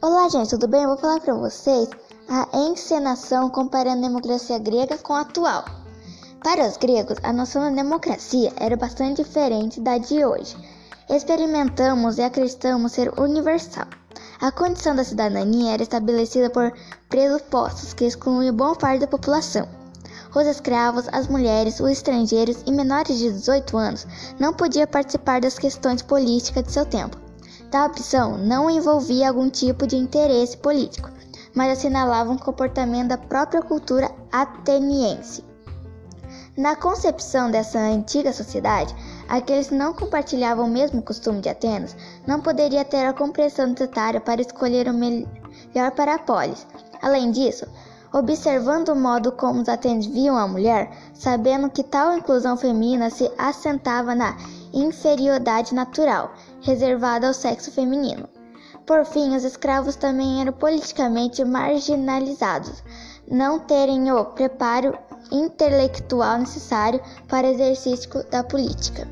Olá, gente, tudo bem? Eu vou falar para vocês a encenação comparando a democracia grega com a atual. Para os gregos, a noção da democracia era bastante diferente da de hoje. Experimentamos e acreditamos ser universal. A condição da cidadania era estabelecida por pressupostos que excluíam boa parte da população. Os escravos, as mulheres, os estrangeiros e menores de 18 anos não podiam participar das questões políticas de seu tempo. Tal opção não envolvia algum tipo de interesse político, mas assinalava um comportamento da própria cultura ateniense. Na concepção dessa antiga sociedade, aqueles que não compartilhavam o mesmo costume de Atenas não poderiam ter a compreensão necessária para escolher o melhor para a polis. Além disso, observando o modo como os atenienses viam a mulher, sabendo que tal inclusão feminina se assentava na inferioridade natural, reservada ao sexo feminino. Por fim, os escravos também eram politicamente marginalizados, não terem o preparo intelectual necessário para o exercício da política.